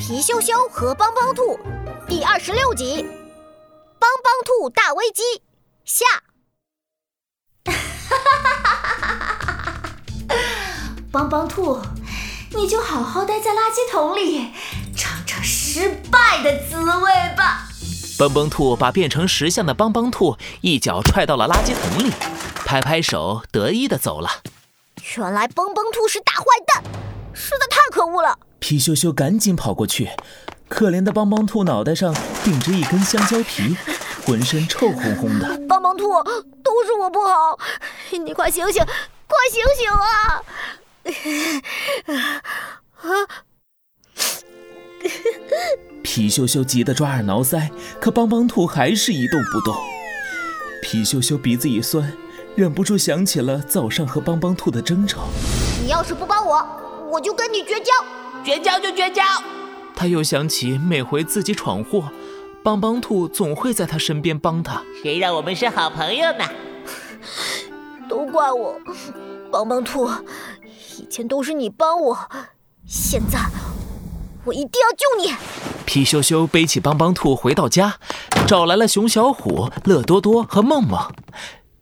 皮羞羞和帮帮兔第二十六集：帮帮兔大危机下。帮帮兔，你就好好待在垃圾桶里，尝尝失败的滋味吧。蹦蹦兔把变成石像的帮帮兔一脚踹到了垃圾桶里，拍拍手，得意的走了。原来蹦蹦兔是大坏蛋，实在太可恶了！皮羞羞赶紧跑过去，可怜的帮帮兔脑袋上顶着一根香蕉皮，浑身臭烘烘的。帮帮兔，都是我不好，你快醒醒，快醒醒啊！啊！皮羞羞急得抓耳挠腮，可帮帮兔还是一动不动。皮羞羞鼻子一酸，忍不住想起了早上和帮帮兔的争吵。你要是不帮我，我就跟你绝交！绝交就绝交！他又想起每回自己闯祸，帮帮兔总会在他身边帮他。谁让我们是好朋友呢？都怪我，帮帮兔，以前都是你帮我，现在。我一定要救你！皮羞羞背起帮帮兔回到家，找来了熊小虎、乐多多和梦梦。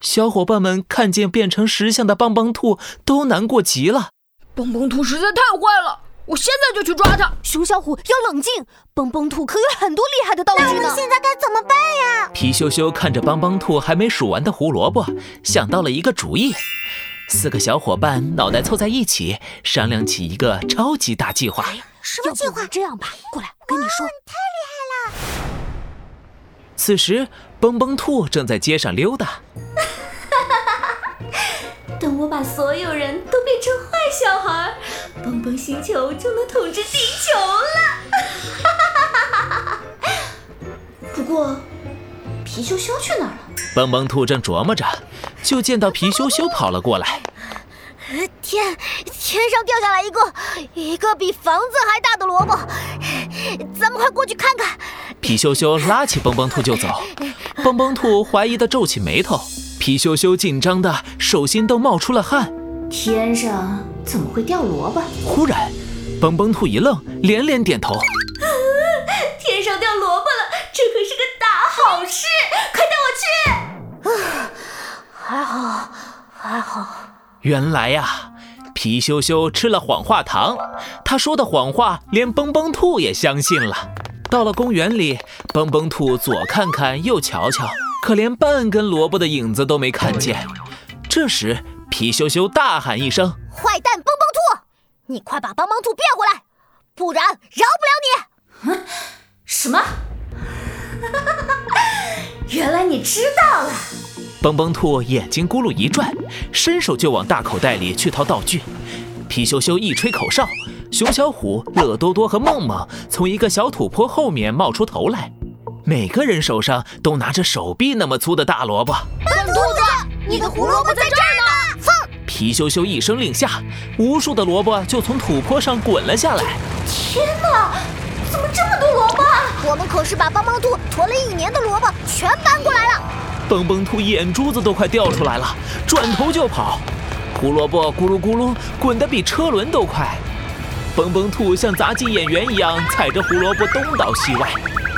小伙伴们看见变成石像的帮帮兔，都难过极了。帮帮兔实在太坏了，我现在就去抓他。熊小虎要冷静，蹦蹦兔可有很多厉害的道具呢。那我们现在该怎么办呀？皮羞羞看着帮帮兔还没数完的胡萝卜，想到了一个主意。四个小伙伴脑袋凑在一起，商量起一个超级大计划。什么计划？这样吧，过来，我跟你说，太厉害了！此时，蹦蹦兔正在街上溜达。等我把所有人都变成坏小孩，蹦蹦星球就能统治地球了。不过，皮羞羞去哪儿了？蹦蹦兔正琢磨着，就见到皮羞羞跑了过来。天，天上掉下来一个，一个比房子还大的萝卜，咱们快过去看看。皮羞羞拉起蹦蹦兔就走，蹦蹦兔怀疑的皱起眉头，皮羞羞紧张的手心都冒出了汗。天上怎么会掉萝卜？忽然，蹦蹦兔一愣，连连点头。天上掉萝卜了，这可是个大好事！快带我去。啊，还好，还好。原来呀，皮羞羞吃了谎话糖，他说的谎话连蹦蹦兔也相信了。到了公园里，蹦蹦兔左看看右瞧瞧，可连半根萝卜的影子都没看见。这时，皮羞羞大喊一声：“坏蛋蹦蹦兔，你快把帮帮兔变回来，不然饶不了你！”嗯，什么？原来你知道了。蹦蹦兔眼睛咕噜一转，伸手就往大口袋里去掏道具。皮羞羞一吹口哨，熊小虎、乐多多和梦梦从一个小土坡后面冒出头来，每个人手上都拿着手臂那么粗的大萝卜。笨兔子，你的胡萝卜在这儿！皮羞羞一声令下，无数的萝卜就从土坡上滚了下来。天哪，怎么这么多萝卜？我们可是把帮帮兔驮了一年的萝卜全搬过来了。蹦蹦兔眼珠子都快掉出来了，转头就跑。胡萝卜咕噜咕噜滚得比车轮都快。蹦蹦兔像杂技演员一样踩着胡萝卜东倒西歪。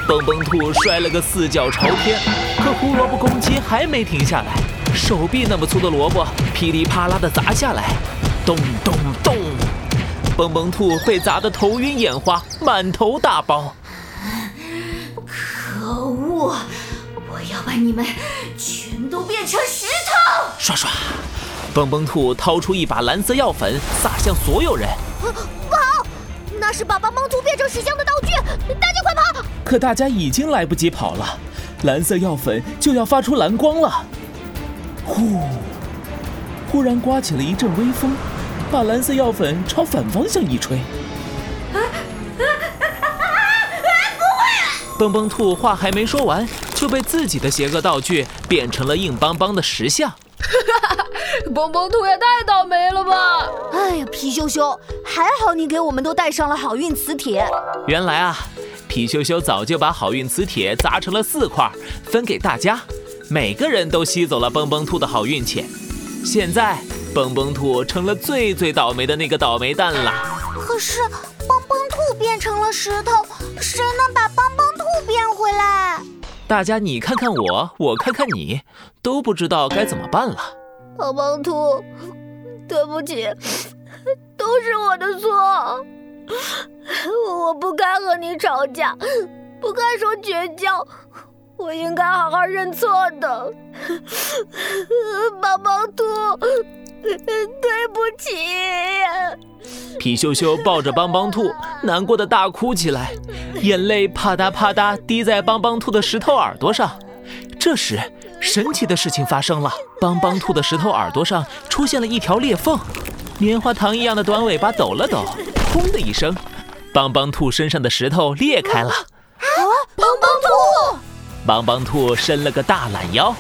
蹦蹦兔摔了个四脚朝天，可胡萝卜攻击还没停下来，手臂那么粗的萝卜噼里啪啦的砸下来，咚咚咚！蹦蹦兔被砸得头晕眼花，满头大包。可恶！我要把你们全都变成石头！刷刷，蹦蹦兔掏出一把蓝色药粉，撒向所有人。不好，那是把帮帮兔变成石像的道具，大家快跑！可大家已经来不及跑了，蓝色药粉就要发出蓝光了。呼！忽然刮起了一阵微风，把蓝色药粉朝反方向一吹。啊啊啊啊啊！不会！蹦蹦兔话还没说完。就被自己的邪恶道具变成了硬邦邦的石像，哈哈！蹦蹦兔也太倒霉了吧！哎呀，皮羞羞，还好你给我们都带上了好运磁铁。原来啊，皮羞羞早就把好运磁铁砸成了四块，分给大家，每个人都吸走了蹦蹦兔的好运气。现在，蹦蹦兔成了最最倒霉的那个倒霉蛋了。可是，蹦蹦兔变成了石头，谁能把蹦蹦兔变回来？大家你看看我，我看看你，都不知道该怎么办了。蹦蹦兔，对不起，都是我的错。我不该和你吵架，不该说绝交，我应该好好认错的。帮帮兔，对不起。皮羞羞抱着帮帮兔，难过的大哭起来，眼泪啪嗒啪嗒滴在帮帮兔的石头耳朵上。这时，神奇的事情发生了，帮帮兔的石头耳朵上出现了一条裂缝，棉花糖一样的短尾巴抖了抖，轰的一声，帮帮兔身上的石头裂开了。啊！帮帮兔！帮帮兔伸了个大懒腰。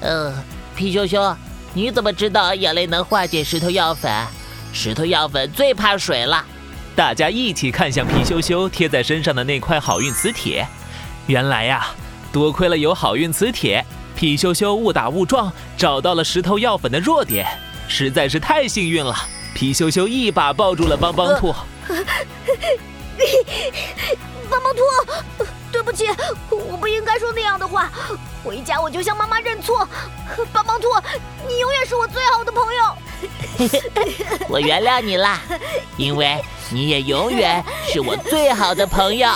呃，皮羞羞，你怎么知道眼泪能化解石头药粉？石头药粉最怕水了。大家一起看向皮羞羞贴在身上的那块好运磁铁。原来呀，多亏了有好运磁铁，皮羞羞误打误撞找到了石头药粉的弱点，实在是太幸运了。皮羞羞一把抱住了帮帮兔。帮帮兔，对不起，我不应该说那样的话。回家我就向妈妈认错。帮帮兔，你永远是我最好的朋友。我原谅你了，因为你也永远是我最好的朋友。